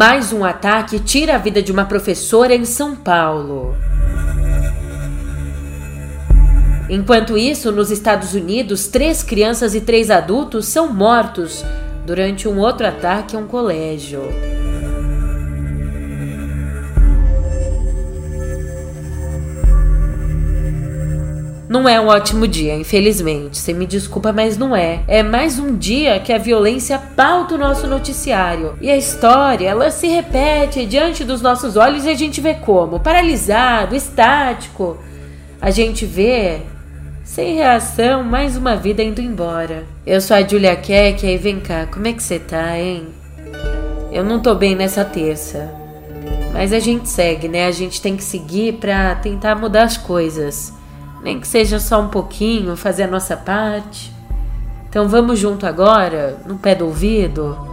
Mais um ataque tira a vida de uma professora em São Paulo. Enquanto isso, nos Estados Unidos, três crianças e três adultos são mortos durante um outro ataque a um colégio. Não é um ótimo dia, infelizmente. Você me desculpa, mas não é. É mais um dia que a violência pauta o nosso noticiário. E a história, ela se repete diante dos nossos olhos e a gente vê como? Paralisado, estático. A gente vê sem reação, mais uma vida indo embora. Eu sou a Julia Keck e vem cá, como é que você tá, hein? Eu não tô bem nessa terça. Mas a gente segue, né? A gente tem que seguir pra tentar mudar as coisas. Nem que seja só um pouquinho, fazer a nossa parte. Então vamos junto agora, no pé do ouvido?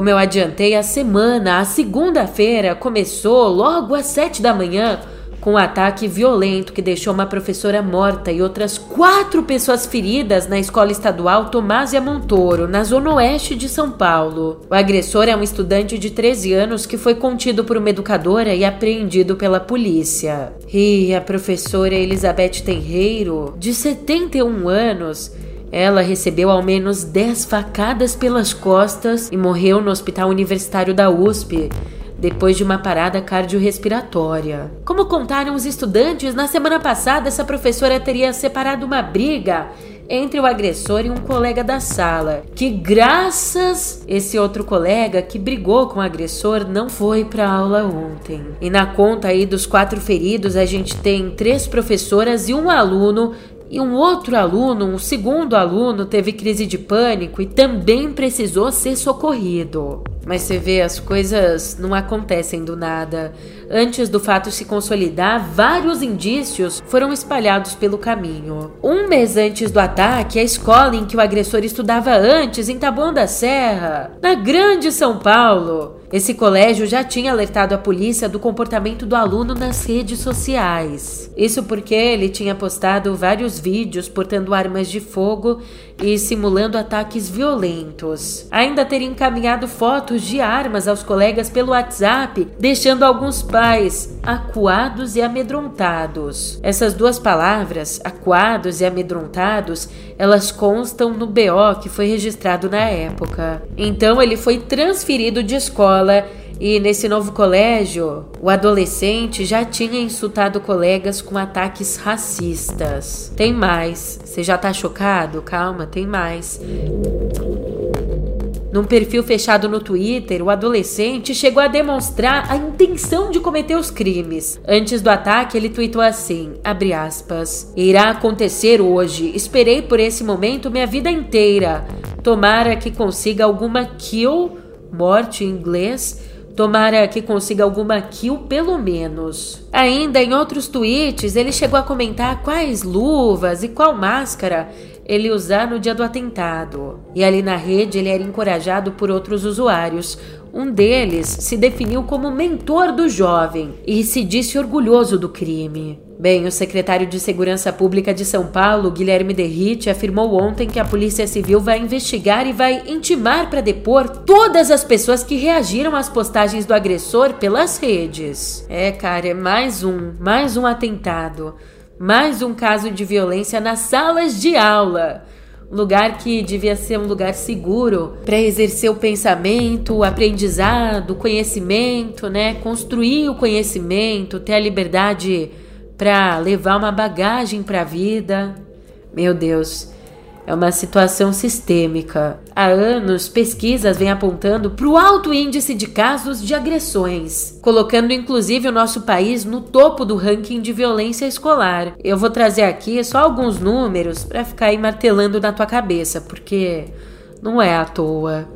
Como eu adiantei, a semana, a segunda-feira, começou logo às sete da manhã com um ataque violento que deixou uma professora morta e outras quatro pessoas feridas na escola estadual Tomásia Montoro, na zona oeste de São Paulo. O agressor é um estudante de 13 anos que foi contido por uma educadora e apreendido pela polícia. E a professora Elizabeth Tenreiro, de 71 anos, ela recebeu ao menos 10 facadas pelas costas e morreu no Hospital Universitário da USP depois de uma parada cardiorrespiratória. Como contaram os estudantes, na semana passada essa professora teria separado uma briga entre o agressor e um colega da sala, que graças esse outro colega que brigou com o agressor não foi para aula ontem. E na conta aí dos quatro feridos, a gente tem três professoras e um aluno e um outro aluno, um segundo aluno, teve crise de pânico e também precisou ser socorrido. Mas você vê, as coisas não acontecem do nada. Antes do fato se consolidar, vários indícios foram espalhados pelo caminho. Um mês antes do ataque, a escola em que o agressor estudava antes, em Taboão da Serra, na Grande São Paulo, esse colégio já tinha alertado a polícia do comportamento do aluno nas redes sociais. Isso porque ele tinha postado vários vídeos portando armas de fogo e simulando ataques violentos. Ainda teria encaminhado fotos de armas aos colegas pelo WhatsApp, deixando alguns pais acuados e amedrontados. Essas duas palavras, acuados e amedrontados, elas constam no BO que foi registrado na época. Então ele foi transferido de escola escola e nesse novo colégio, o adolescente já tinha insultado colegas com ataques racistas. Tem mais. Você já tá chocado? Calma, tem mais. Num perfil fechado no Twitter, o adolescente chegou a demonstrar a intenção de cometer os crimes. Antes do ataque, ele tweetou assim: aspas. Irá acontecer hoje. Esperei por esse momento minha vida inteira. Tomara que consiga alguma kill morte em inglês, tomara que consiga alguma kill pelo menos. Ainda em outros tweets, ele chegou a comentar quais luvas e qual máscara ele usar no dia do atentado. E ali na rede ele era encorajado por outros usuários. Um deles se definiu como mentor do jovem e se disse orgulhoso do crime. Bem, o secretário de Segurança Pública de São Paulo, Guilherme Derrite, afirmou ontem que a Polícia Civil vai investigar e vai intimar para depor todas as pessoas que reagiram às postagens do agressor pelas redes. É, cara, é mais um, mais um atentado, mais um caso de violência nas salas de aula lugar que devia ser um lugar seguro para exercer o pensamento, o aprendizado, o conhecimento, né? Construir o conhecimento, ter a liberdade para levar uma bagagem para a vida. Meu Deus, É uma situação sistêmica. Há anos, pesquisas vêm apontando para o alto índice de casos de agressões, colocando inclusive o nosso país no topo do ranking de violência escolar. Eu vou trazer aqui só alguns números para ficar aí martelando na tua cabeça, porque não é à toa.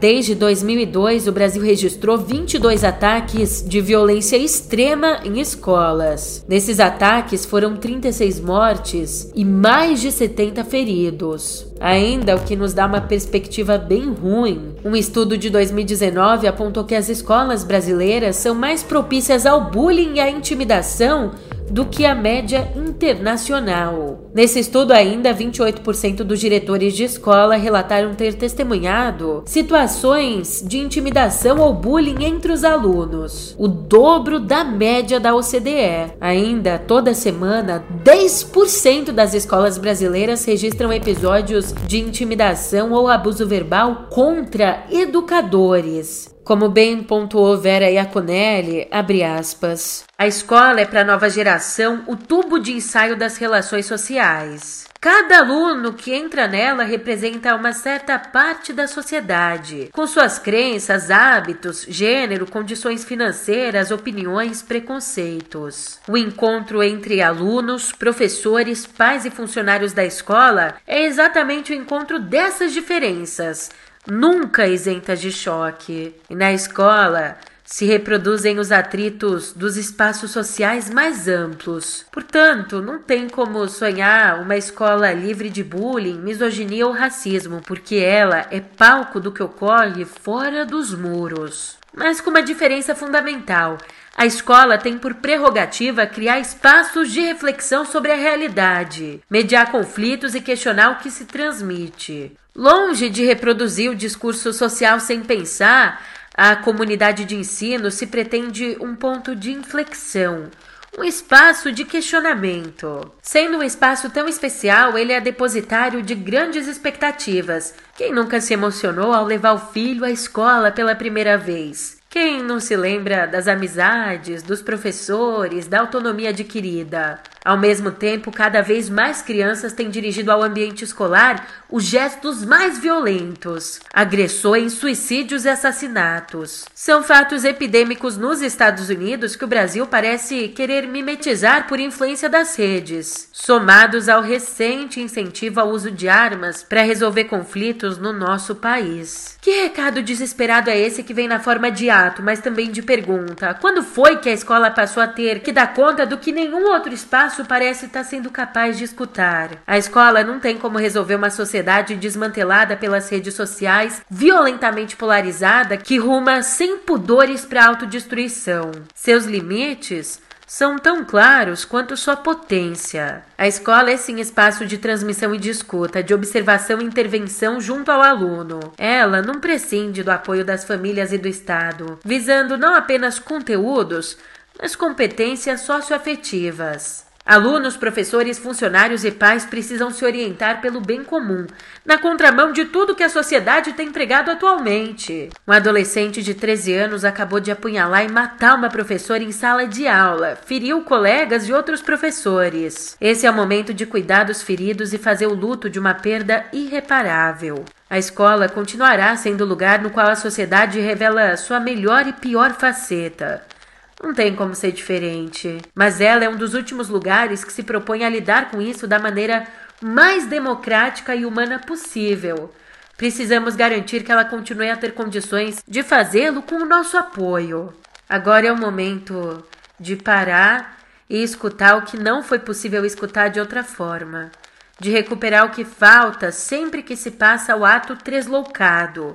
Desde 2002, o Brasil registrou 22 ataques de violência extrema em escolas. Nesses ataques foram 36 mortes e mais de 70 feridos. Ainda o que nos dá uma perspectiva bem ruim. Um estudo de 2019 apontou que as escolas brasileiras são mais propícias ao bullying e à intimidação do que a média internacional. Nesse estudo, ainda 28% dos diretores de escola relataram ter testemunhado situações de intimidação ou bullying entre os alunos, o dobro da média da OCDE. Ainda, toda semana, 10% das escolas brasileiras registram episódios de intimidação ou abuso verbal contra educadores. Como bem pontuou Vera Iaconelli, abre aspas, a escola é para a nova geração o tubo de ensaio das relações sociais. Cada aluno que entra nela representa uma certa parte da sociedade, com suas crenças, hábitos, gênero, condições financeiras, opiniões, preconceitos. O encontro entre alunos, professores, pais e funcionários da escola é exatamente o encontro dessas diferenças nunca isentas de choque. E na escola se reproduzem os atritos dos espaços sociais mais amplos. Portanto, não tem como sonhar uma escola livre de bullying, misoginia ou racismo, porque ela é palco do que ocorre fora dos muros. Mas com uma diferença fundamental. A escola tem por prerrogativa criar espaços de reflexão sobre a realidade, mediar conflitos e questionar o que se transmite. Longe de reproduzir o discurso social sem pensar, a comunidade de ensino se pretende um ponto de inflexão, um espaço de questionamento. Sendo um espaço tão especial, ele é depositário de grandes expectativas. Quem nunca se emocionou ao levar o filho à escola pela primeira vez? Quem não se lembra das amizades, dos professores, da autonomia adquirida? Ao mesmo tempo, cada vez mais crianças têm dirigido ao ambiente escolar os gestos mais violentos, agressões, suicídios e assassinatos. São fatos epidêmicos nos Estados Unidos que o Brasil parece querer mimetizar por influência das redes, somados ao recente incentivo ao uso de armas para resolver conflitos no nosso país. Que recado desesperado é esse que vem na forma de ato, mas também de pergunta? Quando foi que a escola passou a ter que dar conta do que nenhum outro espaço parece estar sendo capaz de escutar? A escola não tem como resolver uma sociedade desmantelada pelas redes sociais, violentamente polarizada, que ruma sem pudores para a autodestruição. Seus limites são tão claros quanto sua potência. A escola é sim espaço de transmissão e de escuta, de observação e intervenção junto ao aluno. Ela não prescinde do apoio das famílias e do Estado, visando não apenas conteúdos, mas competências socioafetivas. Alunos, professores, funcionários e pais precisam se orientar pelo bem comum, na contramão de tudo que a sociedade tem entregado atualmente. Um adolescente de 13 anos acabou de apunhalar e matar uma professora em sala de aula, feriu colegas e outros professores. Esse é o momento de cuidar dos feridos e fazer o luto de uma perda irreparável. A escola continuará sendo o lugar no qual a sociedade revela sua melhor e pior faceta. Não tem como ser diferente. Mas ela é um dos últimos lugares que se propõe a lidar com isso da maneira mais democrática e humana possível. Precisamos garantir que ela continue a ter condições de fazê-lo com o nosso apoio. Agora é o momento de parar e escutar o que não foi possível escutar de outra forma, de recuperar o que falta sempre que se passa o ato tresloucado,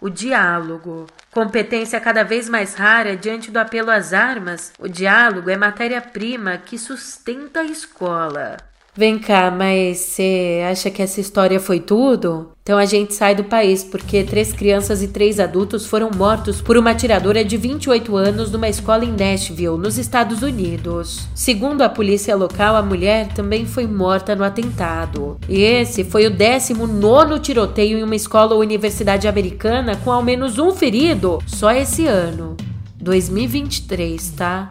o diálogo. Competência cada vez mais rara diante do apelo às armas, o diálogo é matéria-prima que sustenta a escola. Vem cá, mas você acha que essa história foi tudo? Então a gente sai do país porque três crianças e três adultos foram mortos por uma atiradora de 28 anos numa escola em Nashville, nos Estados Unidos. Segundo a polícia local, a mulher também foi morta no atentado. E esse foi o 19 tiroteio em uma escola ou universidade americana com ao menos um ferido só esse ano. 2023, tá?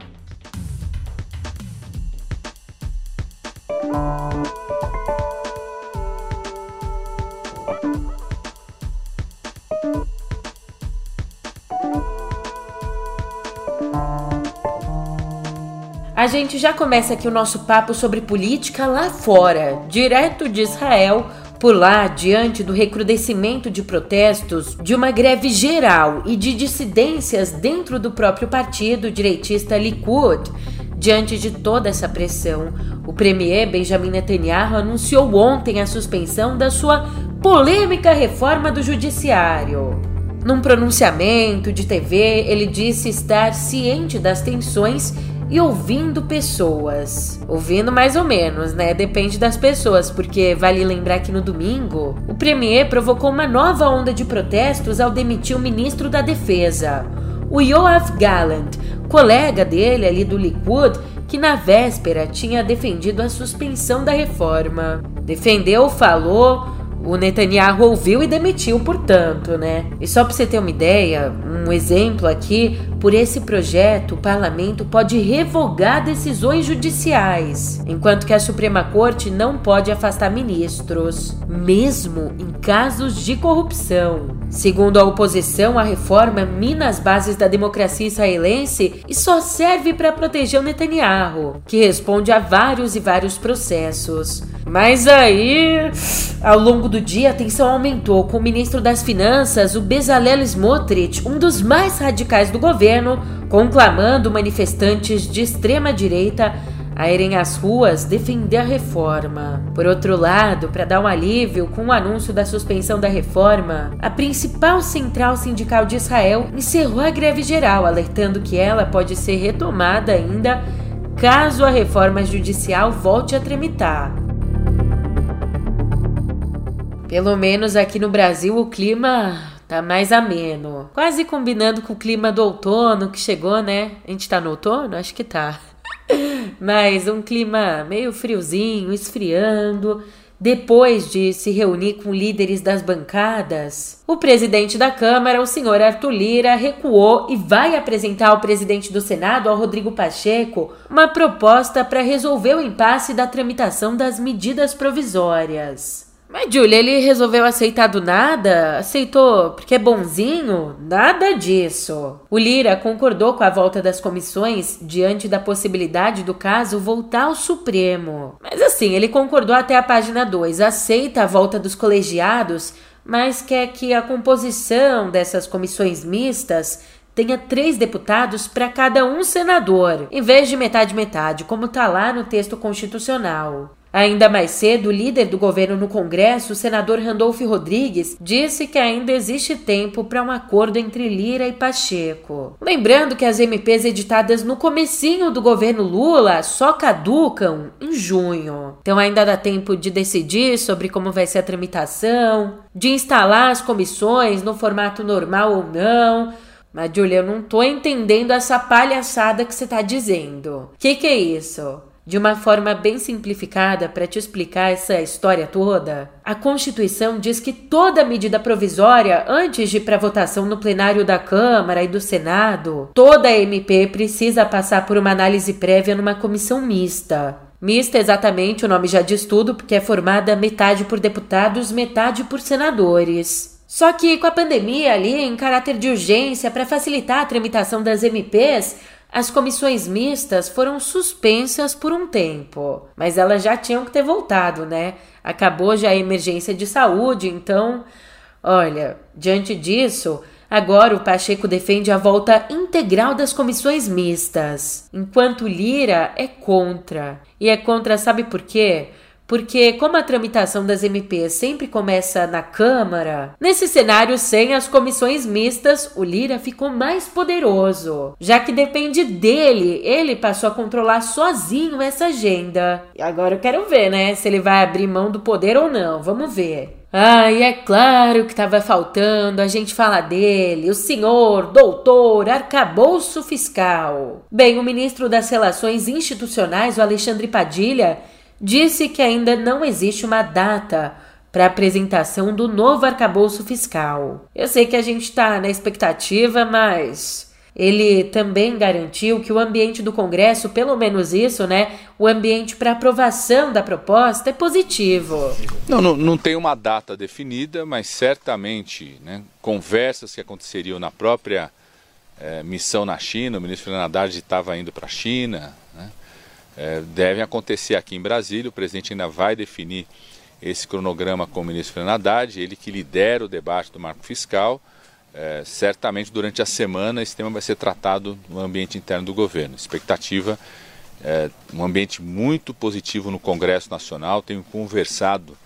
A gente já começa aqui o nosso papo sobre política lá fora, direto de Israel. Por lá, diante do recrudescimento de protestos, de uma greve geral e de dissidências dentro do próprio partido direitista Likud, diante de toda essa pressão, o premier Benjamin Netanyahu anunciou ontem a suspensão da sua polêmica reforma do judiciário. Num pronunciamento de TV, ele disse estar ciente das tensões e ouvindo pessoas. Ouvindo mais ou menos, né? Depende das pessoas, porque vale lembrar que no domingo, o premier provocou uma nova onda de protestos ao demitir o ministro da Defesa, o Yoav Gallant, colega dele ali do Likud, que na véspera tinha defendido a suspensão da reforma. Defendeu, falou, o Netanyahu ouviu e demitiu, portanto, né? E só para você ter uma ideia, um exemplo aqui, por esse projeto, o parlamento pode revogar decisões judiciais, enquanto que a Suprema Corte não pode afastar ministros, mesmo em casos de corrupção. Segundo a oposição, a reforma mina as bases da democracia israelense e só serve para proteger o Netanyahu, que responde a vários e vários processos. Mas aí, ao longo do dia, a tensão aumentou com o ministro das Finanças, o Bezalel Smotrich, um dos mais radicais do governo, conclamando manifestantes de extrema direita a irem às ruas defender a reforma. Por outro lado, para dar um alívio com o anúncio da suspensão da reforma, a principal central sindical de Israel encerrou a greve geral, alertando que ela pode ser retomada ainda caso a reforma judicial volte a tramitar. Pelo menos aqui no Brasil o clima tá mais ameno. Quase combinando com o clima do outono que chegou, né? A gente tá no outono? Acho que tá. Mas um clima meio friozinho, esfriando. Depois de se reunir com líderes das bancadas, o presidente da Câmara, o senhor Arthur Lira, recuou e vai apresentar ao presidente do Senado, ao Rodrigo Pacheco, uma proposta para resolver o impasse da tramitação das medidas provisórias. Mas, Julia, ele resolveu aceitar do nada? Aceitou porque é bonzinho? Nada disso. O Lira concordou com a volta das comissões diante da possibilidade do caso voltar ao Supremo. Mas assim, ele concordou até a página 2, aceita a volta dos colegiados, mas quer que a composição dessas comissões mistas tenha três deputados para cada um senador, em vez de metade-metade, como está lá no texto constitucional. Ainda mais cedo, o líder do governo no Congresso, o senador Randolph Rodrigues, disse que ainda existe tempo para um acordo entre Lira e Pacheco. Lembrando que as MPs editadas no comecinho do governo Lula só caducam em junho. Então ainda dá tempo de decidir sobre como vai ser a tramitação, de instalar as comissões no formato normal ou não. Mas, Julia, eu não tô entendendo essa palhaçada que você tá dizendo. O que, que é isso? De uma forma bem simplificada para te explicar essa história toda, a Constituição diz que toda medida provisória, antes de ir para votação no plenário da Câmara e do Senado, toda MP precisa passar por uma análise prévia numa comissão mista. Mista, exatamente, o nome já diz tudo, porque é formada metade por deputados, metade por senadores. Só que com a pandemia ali, em caráter de urgência, para facilitar a tramitação das MPs, as comissões mistas foram suspensas por um tempo, mas elas já tinham que ter voltado, né? Acabou já a emergência de saúde, então, olha, diante disso, agora o Pacheco defende a volta integral das comissões mistas, enquanto Lira é contra. E é contra, sabe por quê? Porque, como a tramitação das MPs sempre começa na Câmara, nesse cenário sem as comissões mistas, o Lira ficou mais poderoso, já que depende dele, ele passou a controlar sozinho essa agenda. E agora eu quero ver, né, se ele vai abrir mão do poder ou não, vamos ver. Ah, e é claro que estava faltando a gente falar dele, o senhor, doutor, arcabouço fiscal. Bem, o ministro das Relações Institucionais, o Alexandre Padilha, disse que ainda não existe uma data para apresentação do novo arcabouço fiscal. Eu sei que a gente está na expectativa, mas ele também garantiu que o ambiente do Congresso, pelo menos isso, né? O ambiente para aprovação da proposta é positivo. Não, não, não tem uma data definida, mas certamente né, conversas que aconteceriam na própria é, missão na China, o ministro Fernando estava indo para a China? É, devem acontecer aqui em Brasília. O presidente ainda vai definir esse cronograma com o ministro Fernando Haddad, ele que lidera o debate do marco fiscal. É, certamente durante a semana esse tema vai ser tratado no ambiente interno do governo. Expectativa é um ambiente muito positivo no Congresso Nacional. Tenho conversado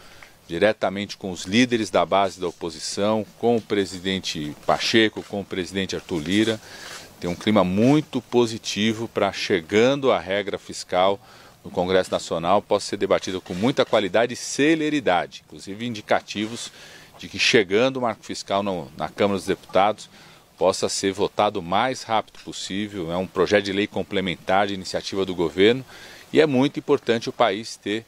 diretamente com os líderes da base da oposição, com o presidente Pacheco, com o presidente Arthur Lira. Tem um clima muito positivo para chegando a regra fiscal no Congresso Nacional possa ser debatida com muita qualidade e celeridade, inclusive indicativos de que chegando o marco fiscal no, na Câmara dos Deputados possa ser votado o mais rápido possível. É um projeto de lei complementar de iniciativa do governo e é muito importante o país ter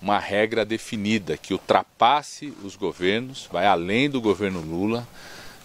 uma regra definida que ultrapasse os governos, vai além do governo Lula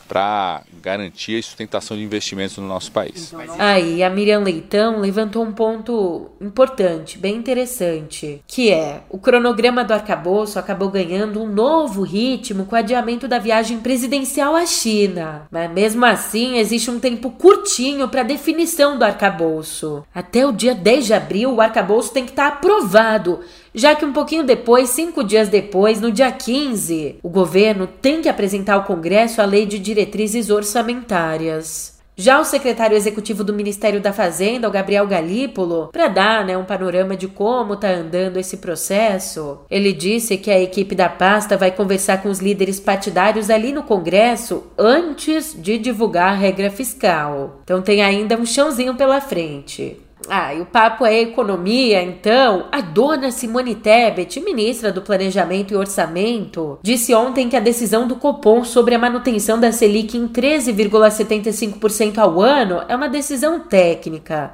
para garantir a sustentação de investimentos no nosso país. Aí a Miriam Leitão levantou um ponto importante, bem interessante, que é o cronograma do arcabouço acabou ganhando um novo ritmo com o adiamento da viagem presidencial à China. Mas mesmo assim, existe um tempo curtinho para definição do arcabouço. Até o dia 10 de abril, o arcabouço tem que estar tá aprovado já que um pouquinho depois, cinco dias depois, no dia 15, o governo tem que apresentar ao Congresso a lei de diretrizes orçamentárias. Já o secretário executivo do Ministério da Fazenda, o Gabriel Galípolo, para dar né, um panorama de como está andando esse processo, ele disse que a equipe da pasta vai conversar com os líderes partidários ali no Congresso antes de divulgar a regra fiscal. Então tem ainda um chãozinho pela frente. Ah, e o papo é economia, então. A dona Simone Tebet, ministra do Planejamento e Orçamento, disse ontem que a decisão do Copom sobre a manutenção da Selic em 13,75% ao ano é uma decisão técnica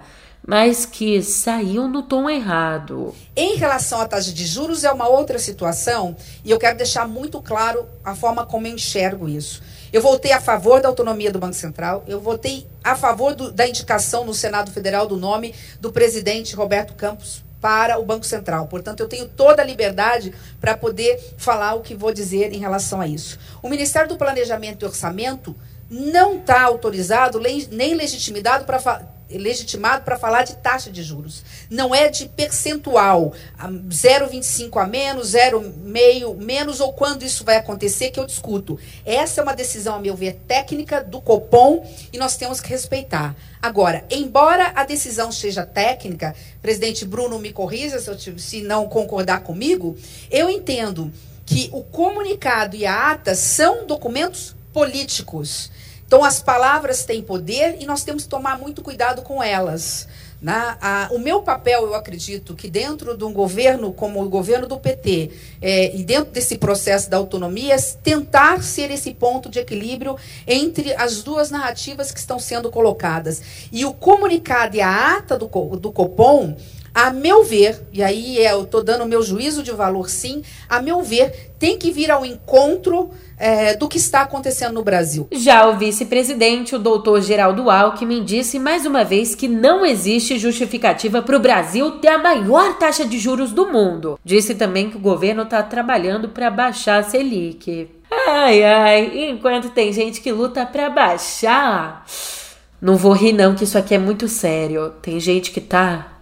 mas que saiu no tom errado. Em relação à taxa de juros, é uma outra situação e eu quero deixar muito claro a forma como eu enxergo isso. Eu votei a favor da autonomia do Banco Central, eu votei a favor do, da indicação no Senado Federal do nome do presidente Roberto Campos para o Banco Central. Portanto, eu tenho toda a liberdade para poder falar o que vou dizer em relação a isso. O Ministério do Planejamento e Orçamento não está autorizado nem legitimado para legitimado para falar de taxa de juros. Não é de percentual, 0,25 a menos, 0,5 menos, ou quando isso vai acontecer, que eu discuto. Essa é uma decisão, a meu ver, técnica do Copom e nós temos que respeitar. Agora, embora a decisão seja técnica, presidente Bruno me corrija se, eu, se não concordar comigo, eu entendo que o comunicado e a ata são documentos políticos. Então, as palavras têm poder e nós temos que tomar muito cuidado com elas. Na, a, o meu papel, eu acredito que dentro de um governo como o governo do PT, é, e dentro desse processo da autonomia, tentar ser esse ponto de equilíbrio entre as duas narrativas que estão sendo colocadas. E o comunicado e a ata do, do Copom a meu ver, e aí é, eu estou dando o meu juízo de valor sim, a meu ver, tem que vir ao encontro é, do que está acontecendo no Brasil. Já o vice-presidente, o doutor Geraldo Alckmin, disse mais uma vez que não existe justificativa para o Brasil ter a maior taxa de juros do mundo. Disse também que o governo está trabalhando para baixar a Selic. Ai, ai, enquanto tem gente que luta para baixar. Não vou rir, não, que isso aqui é muito sério. Tem gente que tá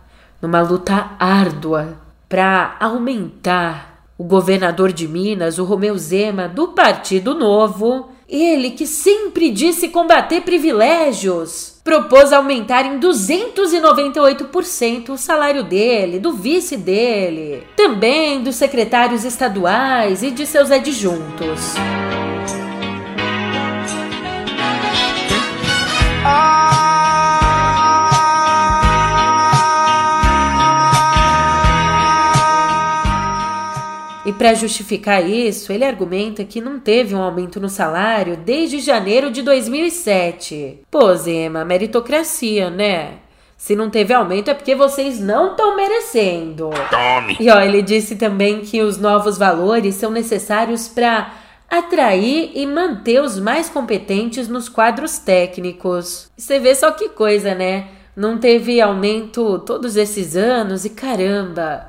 numa luta árdua para aumentar o governador de Minas, o Romeu Zema, do Partido Novo, ele que sempre disse combater privilégios, propôs aumentar em 298% o salário dele, do vice dele, também dos secretários estaduais e de seus adjuntos. E para justificar isso, ele argumenta que não teve um aumento no salário desde janeiro de 2007. Pô, Zema, meritocracia, né? Se não teve aumento é porque vocês não estão merecendo. Tome! E ó, ele disse também que os novos valores são necessários para atrair e manter os mais competentes nos quadros técnicos. Você vê só que coisa, né? Não teve aumento todos esses anos e caramba,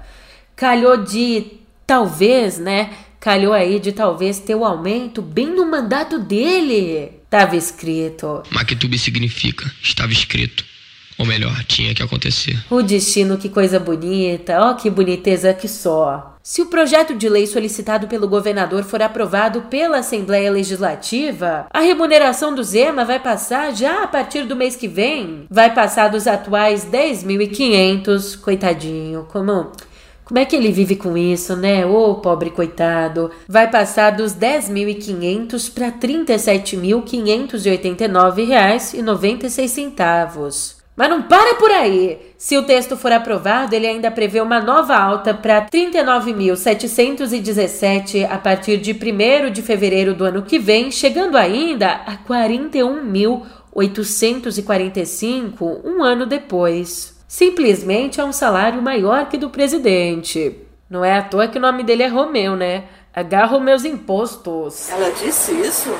calhou de Talvez, né? Calhou aí de talvez ter o aumento bem no mandato dele. Tava escrito. Maquetube significa, estava escrito. Ou melhor, tinha que acontecer. O destino, que coisa bonita, ó oh, que boniteza que só. Se o projeto de lei solicitado pelo governador for aprovado pela Assembleia Legislativa, a remuneração do Zema vai passar já a partir do mês que vem. Vai passar dos atuais 10.500, coitadinho, como como é que ele vive com isso, né? Ô, oh, pobre coitado. Vai passar dos 10.500 para R$ 37.589,96 mas não para por aí! Se o texto for aprovado, ele ainda prevê uma nova alta para 39.717 a partir de 1 de fevereiro do ano que vem, chegando ainda a 41.845 um ano depois. Simplesmente é um salário maior que do presidente. Não é à toa que o nome dele é Romeu, né? Agarro meus impostos. Ela disse isso?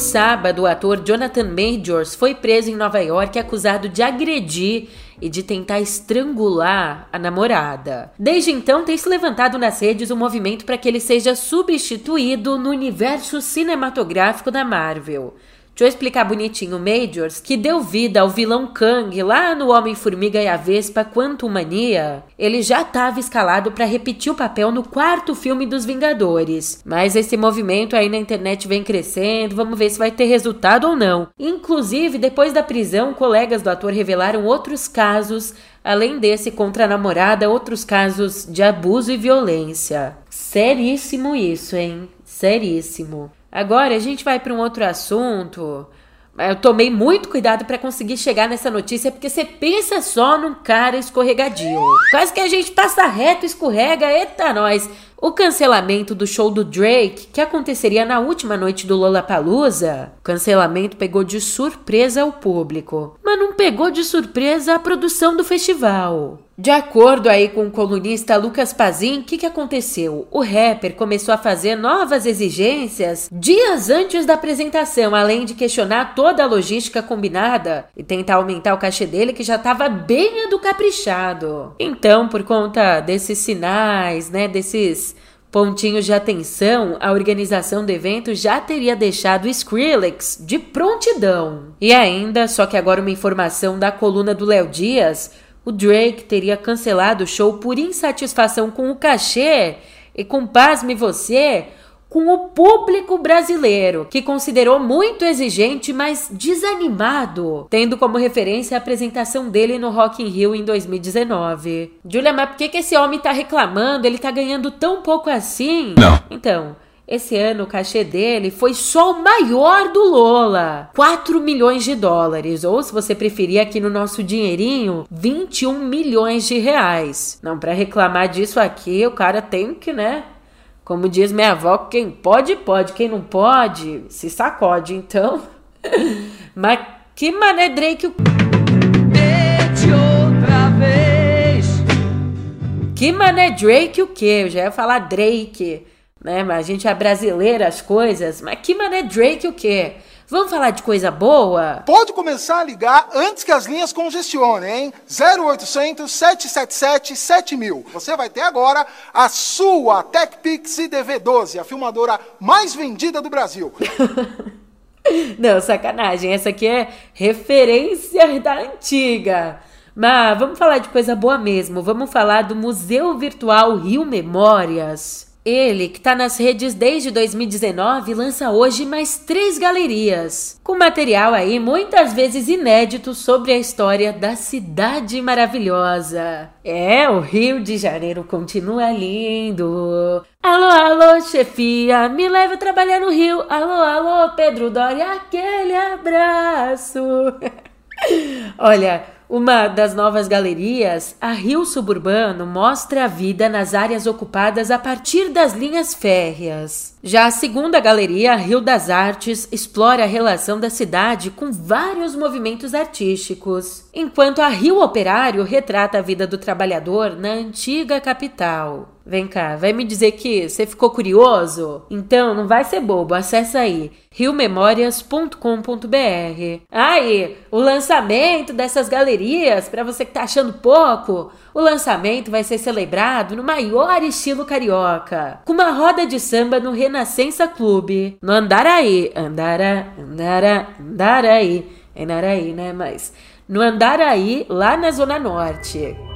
Sábado, o ator Jonathan Majors foi preso em Nova York acusado de agredir e de tentar estrangular a namorada. Desde então, tem se levantado nas redes o um movimento para que ele seja substituído no universo cinematográfico da Marvel. Deixa eu explicar bonitinho. Majors, que deu vida ao vilão Kang lá no Homem-Formiga e a Vespa Quantum Mania, ele já estava escalado para repetir o papel no quarto filme dos Vingadores. Mas esse movimento aí na internet vem crescendo, vamos ver se vai ter resultado ou não. Inclusive, depois da prisão, colegas do ator revelaram outros casos Além desse contra a namorada, outros casos de abuso e violência. Seríssimo isso, hein? Seríssimo. Agora a gente vai para um outro assunto. Eu tomei muito cuidado para conseguir chegar nessa notícia, porque você pensa só num cara escorregadio. Quase que a gente passa reto, escorrega, eita nós. O cancelamento do show do Drake, que aconteceria na última noite do Lollapalooza, o cancelamento pegou de surpresa o público, mas não pegou de surpresa a produção do festival. De acordo aí com o colunista Lucas Pazin, o que, que aconteceu? O rapper começou a fazer novas exigências dias antes da apresentação, além de questionar toda a logística combinada e tentar aumentar o cachê dele, que já estava bem do caprichado. Então, por conta desses sinais, né, desses pontinhos de atenção, a organização do evento já teria deixado Skrillex de prontidão. E ainda, só que agora uma informação da coluna do Léo Dias o Drake teria cancelado o show por insatisfação com o cachê e, com pasme você, com o público brasileiro, que considerou muito exigente, mas desanimado, tendo como referência a apresentação dele no Rock in Rio em 2019. Julia, mas por que, que esse homem tá reclamando? Ele tá ganhando tão pouco assim? Não. Então, esse ano o cachê dele foi só o maior do Lola, 4 milhões de dólares, ou se você preferir aqui no nosso dinheirinho, 21 milhões de reais. Não, para reclamar disso aqui, o cara tem que, né? Como diz minha avó, quem pode, pode, quem não pode, se sacode. Então, mas que mané Drake o outra vez. Que mané Drake o quê? Eu já ia falar Drake né? Mas a gente é brasileira as coisas. Mas que mané Drake o quê? Vamos falar de coisa boa? Pode começar a ligar antes que as linhas congestionem, hein? 0800 777 7000. Você vai ter agora a sua TechPix DV12, a filmadora mais vendida do Brasil. Não, sacanagem. Essa aqui é referência da antiga. Mas vamos falar de coisa boa mesmo. Vamos falar do Museu Virtual Rio Memórias. Ele, que está nas redes desde 2019, lança hoje mais três galerias, com material aí muitas vezes inédito sobre a história da cidade maravilhosa. É, o Rio de Janeiro continua lindo. Alô, alô, chefia, me leve a trabalhar no Rio. Alô, alô, Pedro Doria, aquele abraço. Olha, uma das novas galerias, a Rio Suburbano, mostra a vida nas áreas ocupadas a partir das linhas férreas. Já a segunda galeria, a Rio das Artes, explora a relação da cidade com vários movimentos artísticos, enquanto a Rio Operário retrata a vida do trabalhador na antiga capital. Vem cá, vai me dizer que você ficou curioso? Então não vai ser bobo, acessa aí riomemórias.com.br. Aí, o lançamento dessas galerias, para você que tá achando pouco, o lançamento vai ser celebrado no maior estilo carioca, com uma roda de samba no Renascença Clube, no Andaraí, Andara, Andara, Andaraí, é Naraí, né, mas no Andaraí, lá na Zona Norte.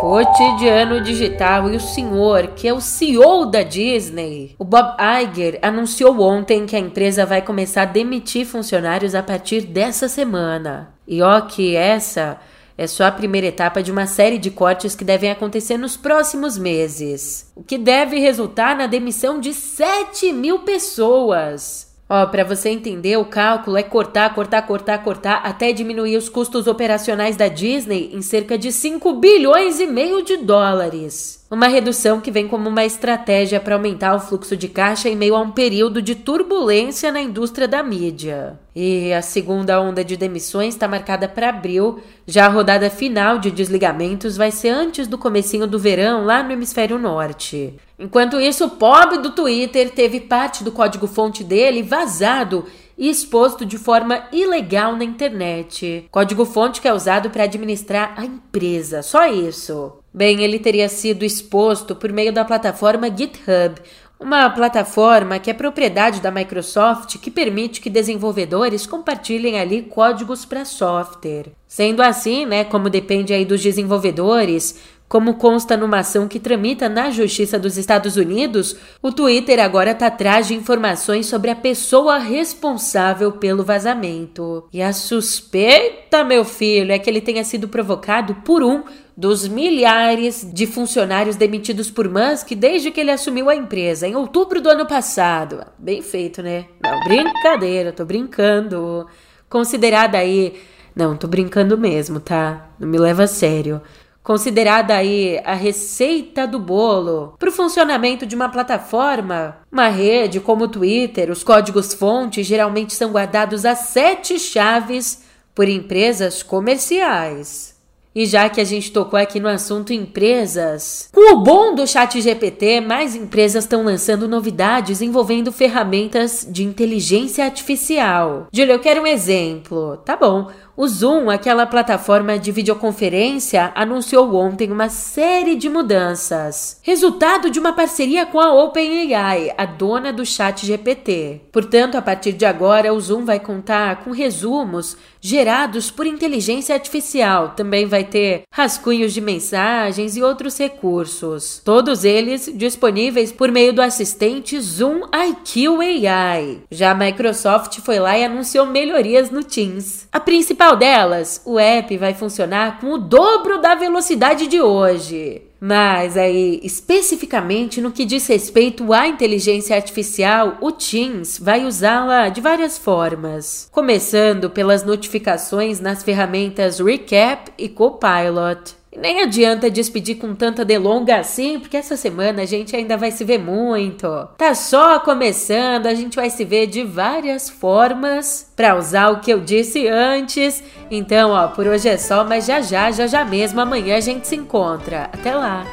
Cotidiano Digital e o senhor, que é o CEO da Disney, o Bob Iger, anunciou ontem que a empresa vai começar a demitir funcionários a partir dessa semana. E ó, que essa é só a primeira etapa de uma série de cortes que devem acontecer nos próximos meses, o que deve resultar na demissão de 7 mil pessoas. Ó, para você entender, o cálculo é cortar, cortar, cortar, cortar até diminuir os custos operacionais da Disney em cerca de 5 bilhões e meio de dólares. Uma redução que vem como uma estratégia para aumentar o fluxo de caixa em meio a um período de turbulência na indústria da mídia. E a segunda onda de demissões está marcada para abril. Já a rodada final de desligamentos vai ser antes do comecinho do verão lá no hemisfério norte. Enquanto isso, o pobre do Twitter teve parte do código-fonte dele vazado e exposto de forma ilegal na internet. Código-fonte que é usado para administrar a empresa, só isso. Bem, ele teria sido exposto por meio da plataforma GitHub, uma plataforma que é propriedade da Microsoft que permite que desenvolvedores compartilhem ali códigos para software. Sendo assim, né, como depende aí dos desenvolvedores, como consta numa ação que tramita na Justiça dos Estados Unidos, o Twitter agora está atrás de informações sobre a pessoa responsável pelo vazamento. E a suspeita, meu filho, é que ele tenha sido provocado por um dos milhares de funcionários demitidos por Musk desde que ele assumiu a empresa em outubro do ano passado. Bem feito, né? Não, brincadeira, tô brincando. Considerada aí. Não, tô brincando mesmo, tá? Não me leva a sério considerada aí a receita do bolo para o funcionamento de uma plataforma. Uma rede como o Twitter, os códigos-fonte geralmente são guardados a sete chaves por empresas comerciais. E já que a gente tocou aqui no assunto empresas, com o bom do chat GPT, mais empresas estão lançando novidades envolvendo ferramentas de inteligência artificial. Julia, eu quero um exemplo. Tá bom. O Zoom, aquela plataforma de videoconferência, anunciou ontem uma série de mudanças, resultado de uma parceria com a OpenAI, a dona do Chat GPT. Portanto, a partir de agora, o Zoom vai contar com resumos gerados por inteligência artificial. Também vai ter rascunhos de mensagens e outros recursos, todos eles disponíveis por meio do assistente Zoom IQ AI. Já a Microsoft foi lá e anunciou melhorias no Teams. A principal principal delas, o app vai funcionar com o dobro da velocidade de hoje. Mas aí, especificamente no que diz respeito à inteligência artificial, o Teams vai usá-la de várias formas, começando pelas notificações nas ferramentas Recap e Copilot. Nem adianta despedir com tanta delonga assim, porque essa semana a gente ainda vai se ver muito. Tá só começando, a gente vai se ver de várias formas para usar o que eu disse antes. Então, ó, por hoje é só, mas já já, já já mesmo, amanhã a gente se encontra. Até lá!